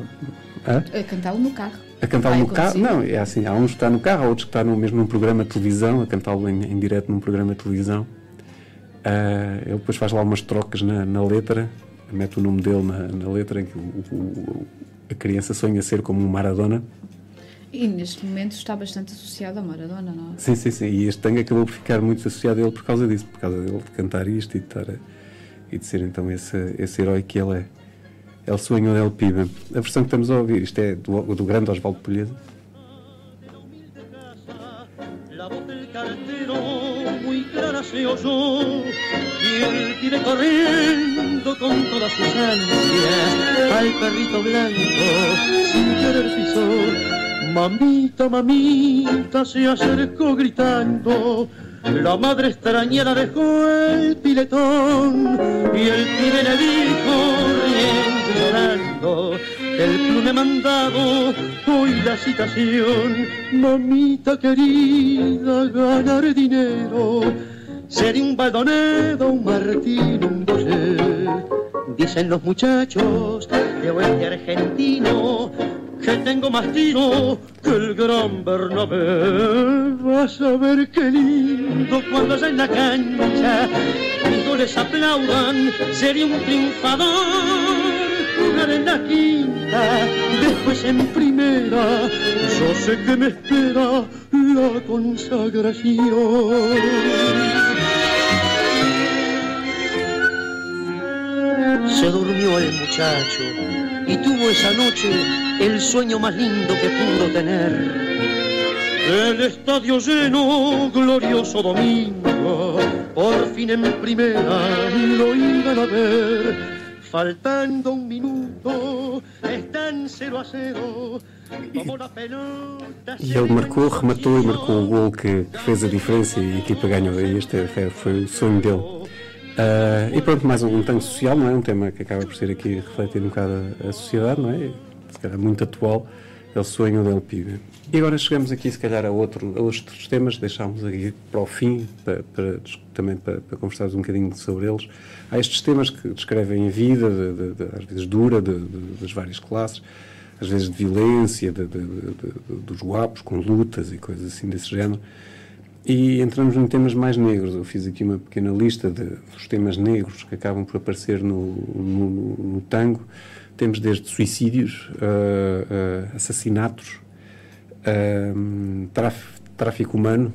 A cantá-lo no carro a cantá-lo no carro. Não, é assim, há uns que estão no carro, há outros que estão no, mesmo num programa de televisão, a cantá-lo em, em direto num programa de televisão. Uh, ele depois faz lá umas trocas na, na letra, mete o nome dele na, na letra em que o, o, a criança sonha ser como um Maradona. E neste momento está bastante associado a Maradona, não é? Sim, sim, sim. E este tango acabou por ficar muito associado a ele por causa disso, por causa dele de cantar isto e de, estar a, e de ser então esse, esse herói que ele é. El Sueño del Pibe. A versão que estamos a ouvir, isto é do, do grande Osvaldo Polheza. Mamita, mamita se acercó gritando. La madre extrañera dejó el piletón y el pibe le dijo llorando. El plume mandado, hoy la citación, mamita querida, ganar dinero. Sería un baldonedo, un martín, un boyer. Dicen los muchachos de oeste argentino que tengo más tiro que el gran Bernabé. Vas a ver qué lindo cuando allá en la cancha mis goles aplaudan, sería un triunfador jugar en la quinta, después en primera, yo sé que me espera la consagración. Se durmió el muchacho y tuvo esa noche el sueño más lindo que pudo tener. El estadio lleno, glorioso domingo, por fin en primera lo iban a ver faltando um minuto, están 0 a 0. E ele marcou, rematou e marcou o gol que, fez a diferença e a equipa ganhou. E este foi, foi o sonho dele. Uh, e pronto, mais um, um tanque social, não é? Um tema que acaba por ser aqui refletir um bocado a, a sociedade, não é? Se calhar muito atual, é o sonho del pibe. E agora chegamos aqui, se calhar, a, outro, a outros temas, deixámos aqui para o fim, para, para também para, para conversarmos um bocadinho sobre eles. Há estes temas que descrevem a vida, de, de, de, às vezes dura, das várias classes, às vezes de violência, dos guapos, com lutas e coisas assim desse género. E entramos em temas mais negros. Eu fiz aqui uma pequena lista dos temas negros que acabam por aparecer no, no, no tango. Temos desde suicídios, uh, uh, assassinatos, uh, tráfico humano,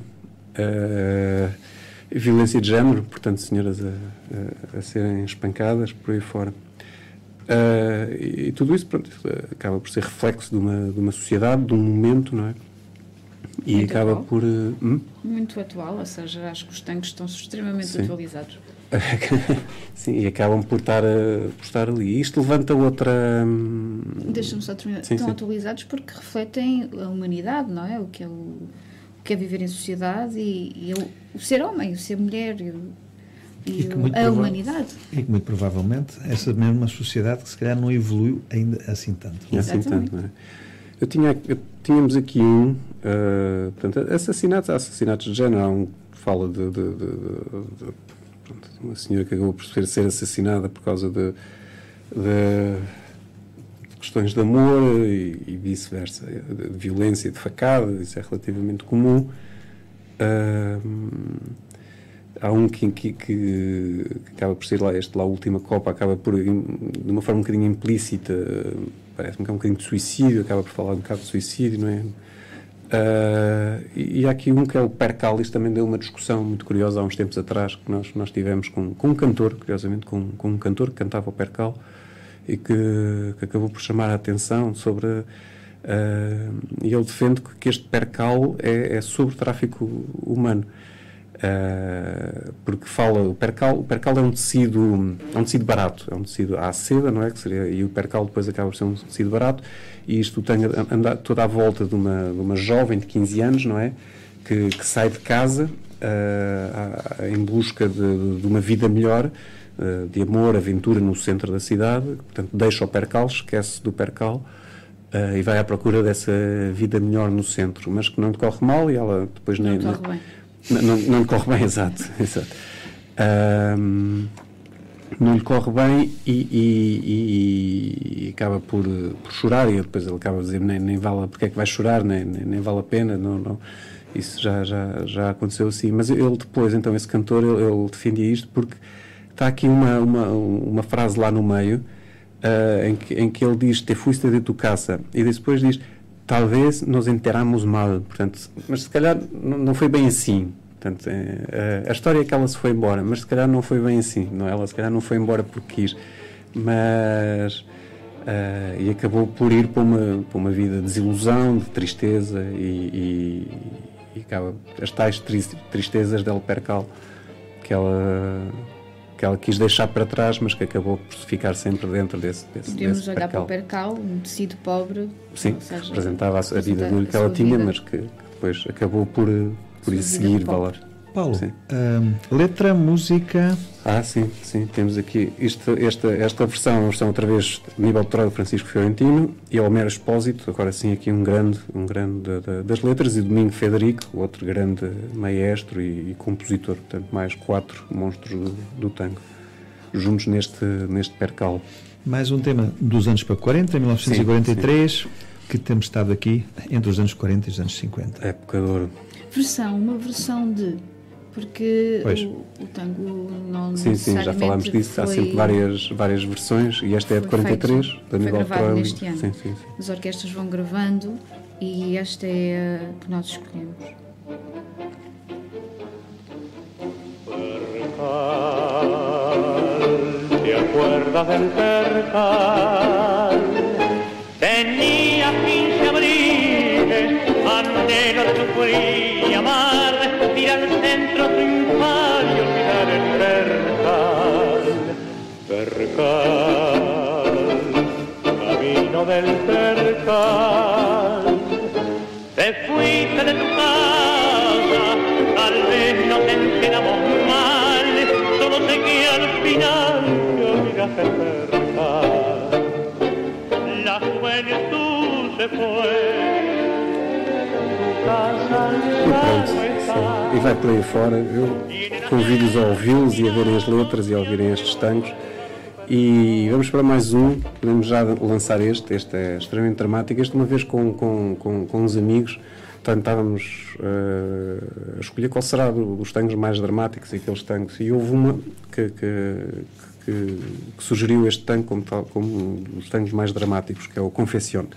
violência de género, portanto, senhoras a, a, a serem espancadas por aí fora. E, e, tudo isso, pronto, acaba por ser reflexo de uma, de uma sociedade, de um momento, não é? E Muito acaba atual. por. Hum? Muito atual, ou seja, acho que os tanques estão extremamente Sim. atualizados. sim, e acabam por estar, por estar ali. Isto levanta outra. Hum, Deixa-me só terminar. Sim, Estão sim. atualizados porque refletem a humanidade, não é? O que é, o, o que é viver em sociedade e, e o, o, ser homem, o ser mulher. E, e, e a humanidade. E que muito provavelmente essa mesma sociedade que se calhar não evoluiu ainda assim tanto. É? Assim tanto, não é? Eu tinha, eu, tínhamos aqui um, uh, portanto, assassinatos, assassinatos de género, um que fala de, de, de, de pronto, uma senhora que acabou por ser assassinada por causa de, de questões de amor e, e vice-versa, de violência, de facada, isso é relativamente comum. Uh, há um que, que, que, acaba por ser lá, este lá, a última Copa, acaba por, de uma forma um bocadinho implícita, parece-me que é um bocadinho de suicídio, acaba por falar um bocado de suicídio, não é? Uh, e, há aqui um que é o Percal, isto também deu uma discussão muito curiosa há uns tempos atrás, que nós, nós tivemos com, com um cantor, curiosamente, com, com um cantor que cantava o Percal e que, que acabou por chamar a atenção sobre. Uh, e ele defende que este Percal é, é sobre tráfico humano. Uh, porque fala, o percal, o percal é um tecido, é um tecido barato, é um tecido à seda, não é? Que seria, e o percal depois acaba por ser um tecido barato, e isto tem anda toda à volta de uma, de uma jovem de 15 anos, não é? Que, que sai de casa uh, em busca de, de, uma vida melhor, uh, de amor, aventura no centro da cidade, portanto deixa o percal, esquece do percal. e vai à procura dessa vida melhor no centro, mas que não lhe corre mal e ela depois não nem. Não, não, corre bem, exato. exato. Um, não lhe corre bem e, e, e, acaba por, por chorar e depois ele acaba a dizer nem, nem vale, porque é que vai chorar, nem, nem, nem, vale a pena, não, não. Isso já, já, já aconteceu assim. Mas ele depois, então, esse cantor, ele, ele defendia isto porque está aqui uma, uma, uma frase lá no meio uh, em, que, em que ele diz te fuiste de tu casa e depois diz talvez nos enteramos mal, portanto, mas se calhar não foi bem assim. Portanto, é, a história é que ela se foi embora, mas se calhar não foi bem assim. Não, ela se calhar não foi embora porque quis, mas uh, e acabou por ir para uma, para uma vida de desilusão, de tristeza e, e, e acaba as tais tristezas del percal que ela que ela quis deixar para trás, mas que acabou por ficar sempre dentro desse, desse Podemos desse olhar percal. para o percal, um tecido pobre. Sim, seja, representava a, a vida dura que ela tinha, vida. mas que, que, depois acabou por, por ir seguir valor. Paulo, hum, letra, música. Ah, sim, sim, temos aqui isto, esta, esta versão, a versão outra vez nível de Troia Francisco Fiorentino e Homero Expósito, agora sim aqui um grande, um grande das letras, e Domingo Federico, outro grande maestro e, e compositor, portanto, mais quatro monstros do, do tango, juntos neste, neste percal. Mais um tema dos anos para 40, 1943, sim, sim. que temos estado aqui entre os anos 40 e os anos 50. Época de ouro. Versão, uma versão de porque o, o, tango não Sim, sim, já falámos disso, há sempre várias, várias versões e esta é de 43, feito, da Aníbal Troilo. Neste ano. Sim, sim, sim. As orquestras vão gravando e esta é a que nós escolhemos. ¿Te acuerdas del percal? Tenía 15 abriles, anhelo sufrir y amar, tirar al centro triunfal y olvidar el percal. Percal, camino del percal. Te fuiste de tu casa, tal vez nos enteramos mal, solo sé al final te olvidaste el percal. La juventud se fue. E pronto, e vai por aí fora. Eu convido-os a ouvi-los e a verem as letras e a ouvirem estes tangos. E vamos para mais um, podemos já lançar este, este é extremamente dramático. Este, uma vez com, com, com, com uns amigos, tentávamos uh, escolher qual será dos tangos mais dramáticos e aqueles tangos. E houve uma que, que, que, que sugeriu este tango como, tal, como um dos tangos mais dramáticos, que é o Confessione.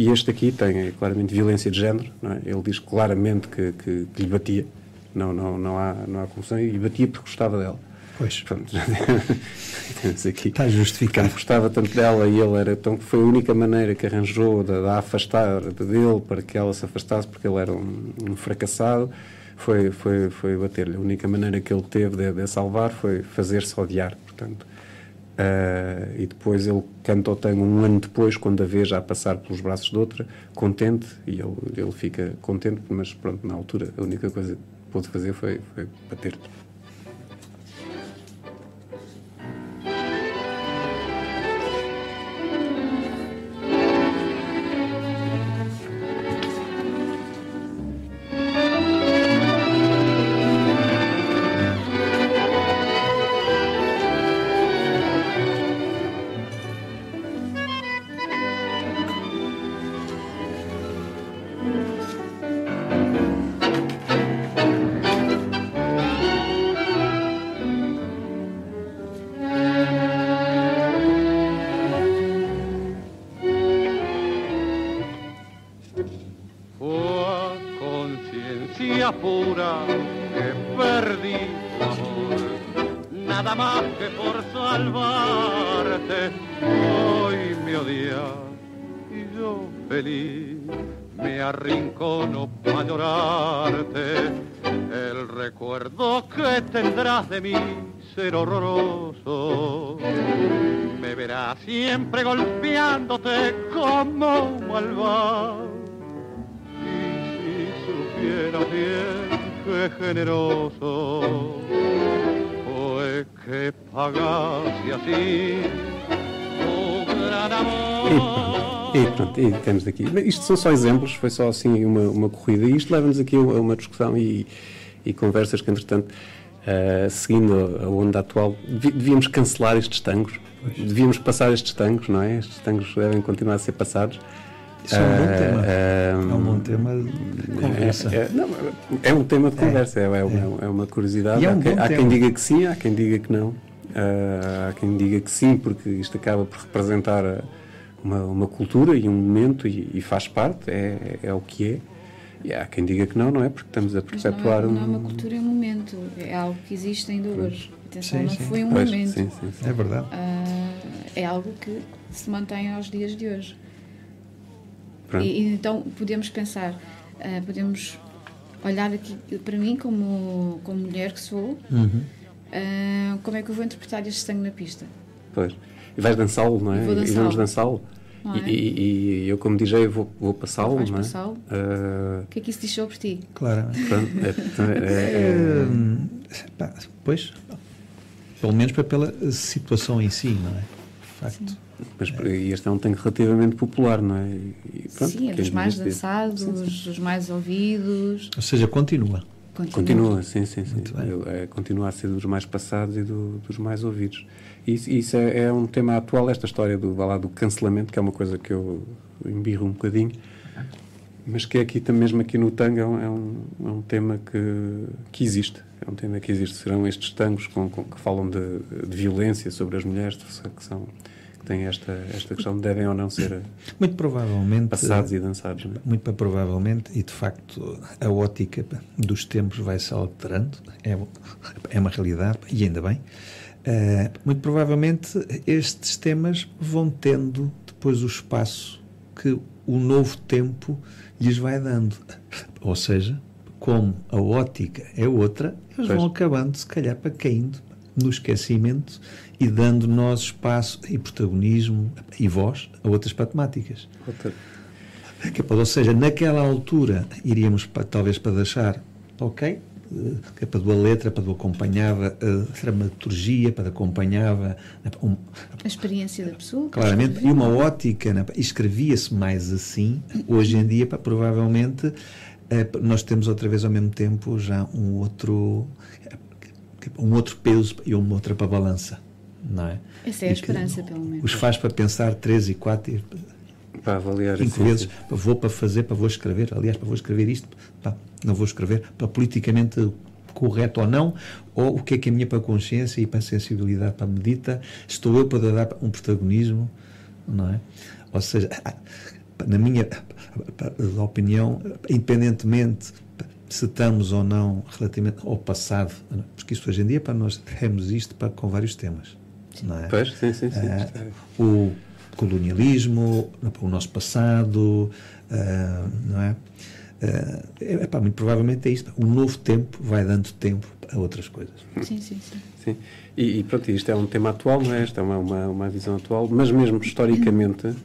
E este aqui tem é, claramente violência de género, é? ele diz claramente que, que, que, lhe batia, não, não, não, há, não há confusão, e batia porque gostava dela. Pois. Pronto, aqui. Está justificado. Gostava tanto dela e ele era tão. Foi a única maneira que arranjou de, de afastar dele para que ela se afastasse, porque ele era um, um fracassado foi, foi, foi bater-lhe. A única maneira que ele teve de, de salvar foi fazer-se odiar, portanto. Uh, e depois ele canta o tango um ano depois, quando a vê já passar pelos braços de outra, contente, e ele, ele fica contente, mas pronto, na altura a única coisa que pôde fazer foi, foi bater-lhe. perdí tu amor. Nada más que por salvarte, hoy me odias y yo feliz me arrincono para llorarte. El recuerdo que tendrás de mí ser horroroso. Me verás siempre golpeándote como un malvado. Y si supieras bien que generoso fue que pagaste tu gran amor. E, pronto, e temos aqui. Isto são só exemplos, foi só assim uma, uma corrida. E isto leva-nos aqui a uma discussão e, e conversas que, entretanto, Uh, seguindo a onda atual, devíamos cancelar estes tangos, pois. devíamos passar estes tangos, não é? Estes tangos devem continuar a ser passados. Isso é um bom tema. Uh, é um bom tema de conversa. É, é, não, é um tema de é. conversa, é, é, uma, é uma curiosidade. Um há, quem, há quem, diga que sim, há quem diga que não. Uh, há quem diga que sim, porque isto acaba por representar uma, uma cultura e um momento e, e faz parte, é, é o que é. E há quem diga que não, não é? Porque estamos a perpetuar não é, não é uma cultura, é um momento. É algo que existe ainda hoje. Atenção, sim, não sim. foi um pois, momento. Sim, é verdade. Uh, é algo que se mantém aos dias de hoje. E, e, então podemos pensar, uh, podemos olhar aqui para mim como, como mulher que sou, uhum. uh, como é que eu vou interpretar este sangue na pista? Pois. E vais dançá-lo, não é? E vamos dançá-lo. É? E, e, eu, como DJ, vou, vou passá-lo. Vais é? passá-lo? Uh... O que é que isso diz sobre ti? Claro. é, é, é, pois, pelo menos pela situação em si, não é? De facto. Mas este é um tango relativamente popular, não é? E, pronto, sim, é dos mais dançados, sim, sim. mais ouvidos. Ou seja, continua. Continua, continua sim, sim. sim. Eu, é, continua a ser dos mais passados e do, dos mais ouvidos. Isso, isso é, é, um tema atual, esta história do, lá, do cancelamento, que é uma coisa que eu embirro um bocadinho, mas que é aqui, mesmo aqui no tango, é um, é um, é um tema que, que existe. É um tema que existe. Serão estes tangos com, com, que falam de, de, violência sobre as mulheres, que são que têm esta, esta questão de devem ou não ser muito provavelmente passados e dançados. É? Muito provavelmente, e de facto a ótica dos tempos vai se alterando, é, é uma realidade, e ainda bem. Uh, muito provavelmente estes temas vão tendo depois o espaço que o novo tempo lhes vai dando. Ou seja, como a ótica é outra, eles pois. vão acabando, se calhar, para caindo no esquecimento e dando nós espaço e protagonismo e voz a outras matemáticas. Outra. Ou seja, naquela altura iríamos para, talvez para deixar, ok, que é para do a letra, para do acompanhava a dramaturgia, para acompanhava um, a experiência da pessoa. Claramente, e uma ótica, né, escrevia-se mais assim, hoje em dia, provavelmente é, nós temos outra vez ao mesmo tempo já um outro um outro peso e uma outra para balança, não é? Essa é a esperança, pelo menos. Os faz para pensar três e quatro e, para avaliar cinco vezes, vou para fazer, para vou escrever, aliás, para vou escrever isto, pá, não vou escrever, para politicamente correto ou não, ou o que é que é a minha para a consciência e para a sensibilidade para a medita, estou eu para dar um protagonismo, não é? Ou seja, na minha opinião, independentemente se estamos ou não relativamente ao passado, porque isto hoje em dia para nós temos isto para, com vários temas, não é? Pois, sim, sim, sim. Uh, o colonialismo, o nosso passado, uh, não é? Uh, é, pá, muito provavelmente é isto. O novo tempo vai dando tempo a outras coisas. Sim, sim, sim. sim. E, e pronto, isto é um tema atual, não é? Esta é uma, uma, uma visão atual, mas mesmo historicamente uh,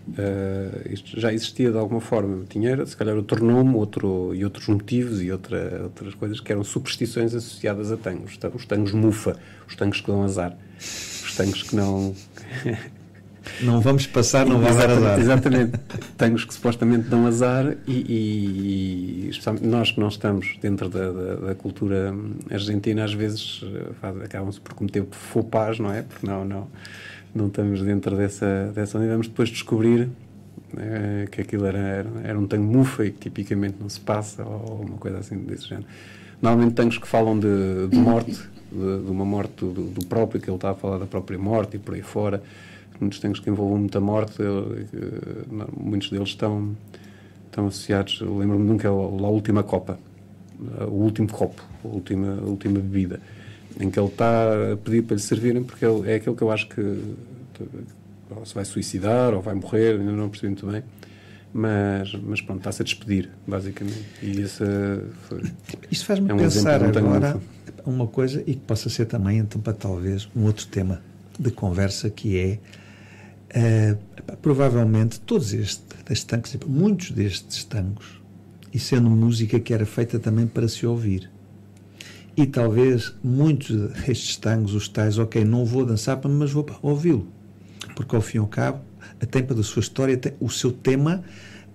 isto já existia de alguma forma. Tinha, se calhar, outro nome outro, e outros motivos e outra, outras coisas que eram superstições associadas a tangos. Os tangos mufa, os tangos que dão azar, os tangos que não. Não vamos passar, não vai dar azar. Exatamente. Tangos que supostamente dão azar e, e, e nós que não estamos dentro da, da, da, cultura argentina, às vezes eh, acabam-se por cometer faux pas, não é? Porque não, não, não estamos dentro dessa, dessa e vamos depois descobrir é, que aquilo era, era, era, um tango mufa e que tipicamente não se passa ou uma coisa assim desse género. Normalmente tangos que falam de, de morte, de, de, uma morte do, do próprio, que ele está a falar da própria morte e por aí fora muitos tangos que envolvam muita morte, muitos deles estão, estão associados. Lembro-me de um é a Última Copa, o último copo, a última, a última bebida, em que ele está a pedir para lhe servirem, porque ele, é aquele que eu acho que ou se vai suicidar ou vai morrer, ainda não percebi muito bem. Mas, mas pronto, está-se a despedir, basicamente. E esse foi, Isto faz-me é um pensar agora uma coisa e que possa ser também, então, para talvez um outro tema de conversa que é Uh, provavelmente todos estes tangos, muitos destes tangos, e sendo música que era feita também para se ouvir. E talvez muitos destes tangos, os tais, ok, não vou dançar, mas vou ouvi-lo. Porque ao fim e ao cabo, a tempo da sua história, o seu tema,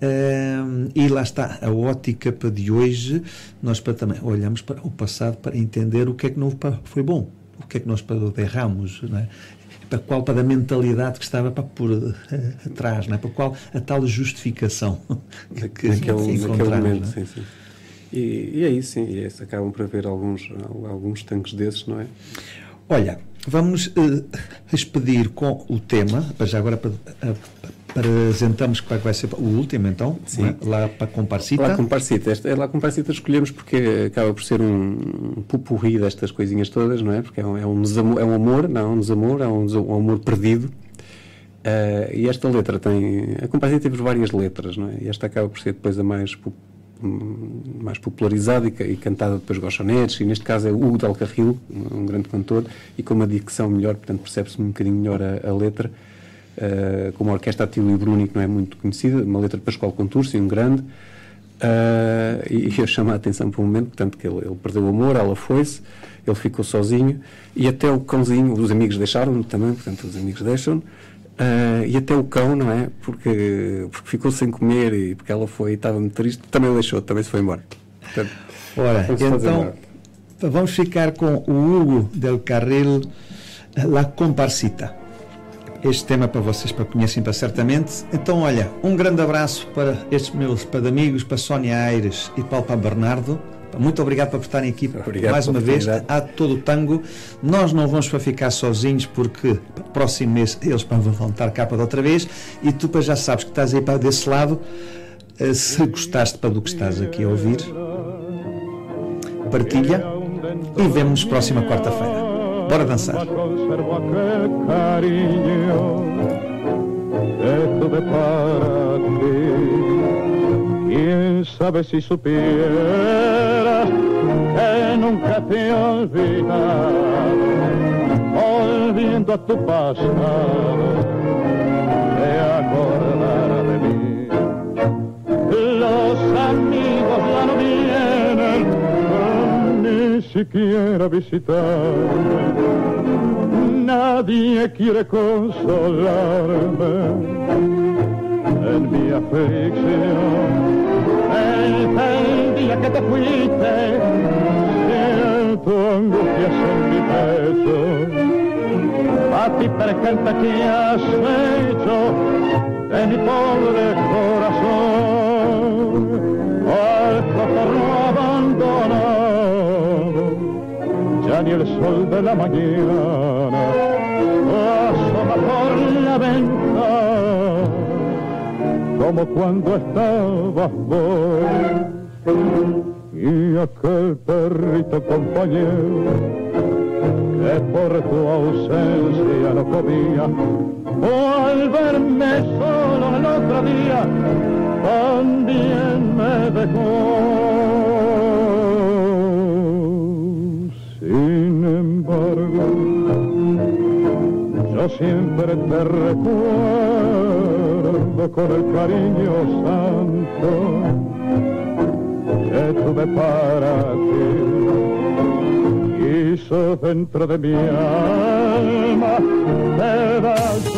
uh, e lá está a ótica para de hoje. Nós para também olhamos para o passado para entender o que é que não foi bom, o que é que nós erramos. Não é? Para qual para a mentalidade que estava para por uh, atrás, não é? para qual a tal justificação que, naquele, naquele momento. É? Sim, sim. E, e é isso, sim, e é isso. acabam por haver alguns, alguns tanques desses, não é? Olha, vamos uh, expedir com o tema, para já agora para, uh, apresentamos que vai ser o último, então, Sim. É? lá para Comparsita. Lá Comparsita. Esta, é lá Comparsita escolhemos porque acaba por ser um, um pupurri destas coisinhas todas, não é? Porque é um, é um, desamor, é um amor, não é um desamor, é um, um amor perdido. Uh, e esta letra tem. A Comparsita teve várias letras, não é? E esta acaba por ser depois a mais mais popularizada e, e, cantada depois gochonetes, e neste caso é o Hugo Del Carril, um grande cantor, e com uma dicção melhor, portanto percebe-se um bocadinho melhor a, a letra uh, como a Orquestra Atílio e Bruni, que não é muito conhecida, uma letra de Pascoal Contursi, um grande, uh, e eu chamo a atenção para um momento, portanto, que ele, ele perdeu o amor, ela foi-se, ele ficou sozinho, e até o cãozinho, os amigos deixaram-no também, portanto, os amigos deixam-no, Uh, e até o cão, não é? Porque, porque ficou sem comer e porque ela foi estava muito triste, também deixou, também se foi embora. Portanto, Ora, então vamos ficar com o Hugo del Carril, La Comparsita este tema para vocês, para conhecerem para certamente. Então, olha, um grande abraço para estes meus amigos, para Sónia Aires e para o Bernardo. Muito obrigado por estarem aqui obrigado mais uma vez. Há todo o tango. Nós não vamos para ficar sozinhos porque próximo mês eles vão voltar cá para outra vez. E tu já sabes que estás aí para desse lado. Eh, se gostaste para do que estás aqui a ouvir, partilha e vemos próxima quarta-feira. Bora dançar. Conservo aquel cariño que tuve para ti. Quién sabe si supiera que nunca te he olvidado, volviendo a tu pasado, siquiera visitar. Nadie quiere consolarme en mi aflicción. El día que te fuiste, siento angustias en mi pecho. A ti presente que has hecho de mi pobre corazón. Ni el sol de la mañana asoma por la ventana como cuando estabas vos y aquel perrito compañero que por tu ausencia no comía o al verme solo el otro día también me dejó. Yo siempre te recuerdo con el cariño santo que tuve para ti. Hizo dentro de mi alma pedazos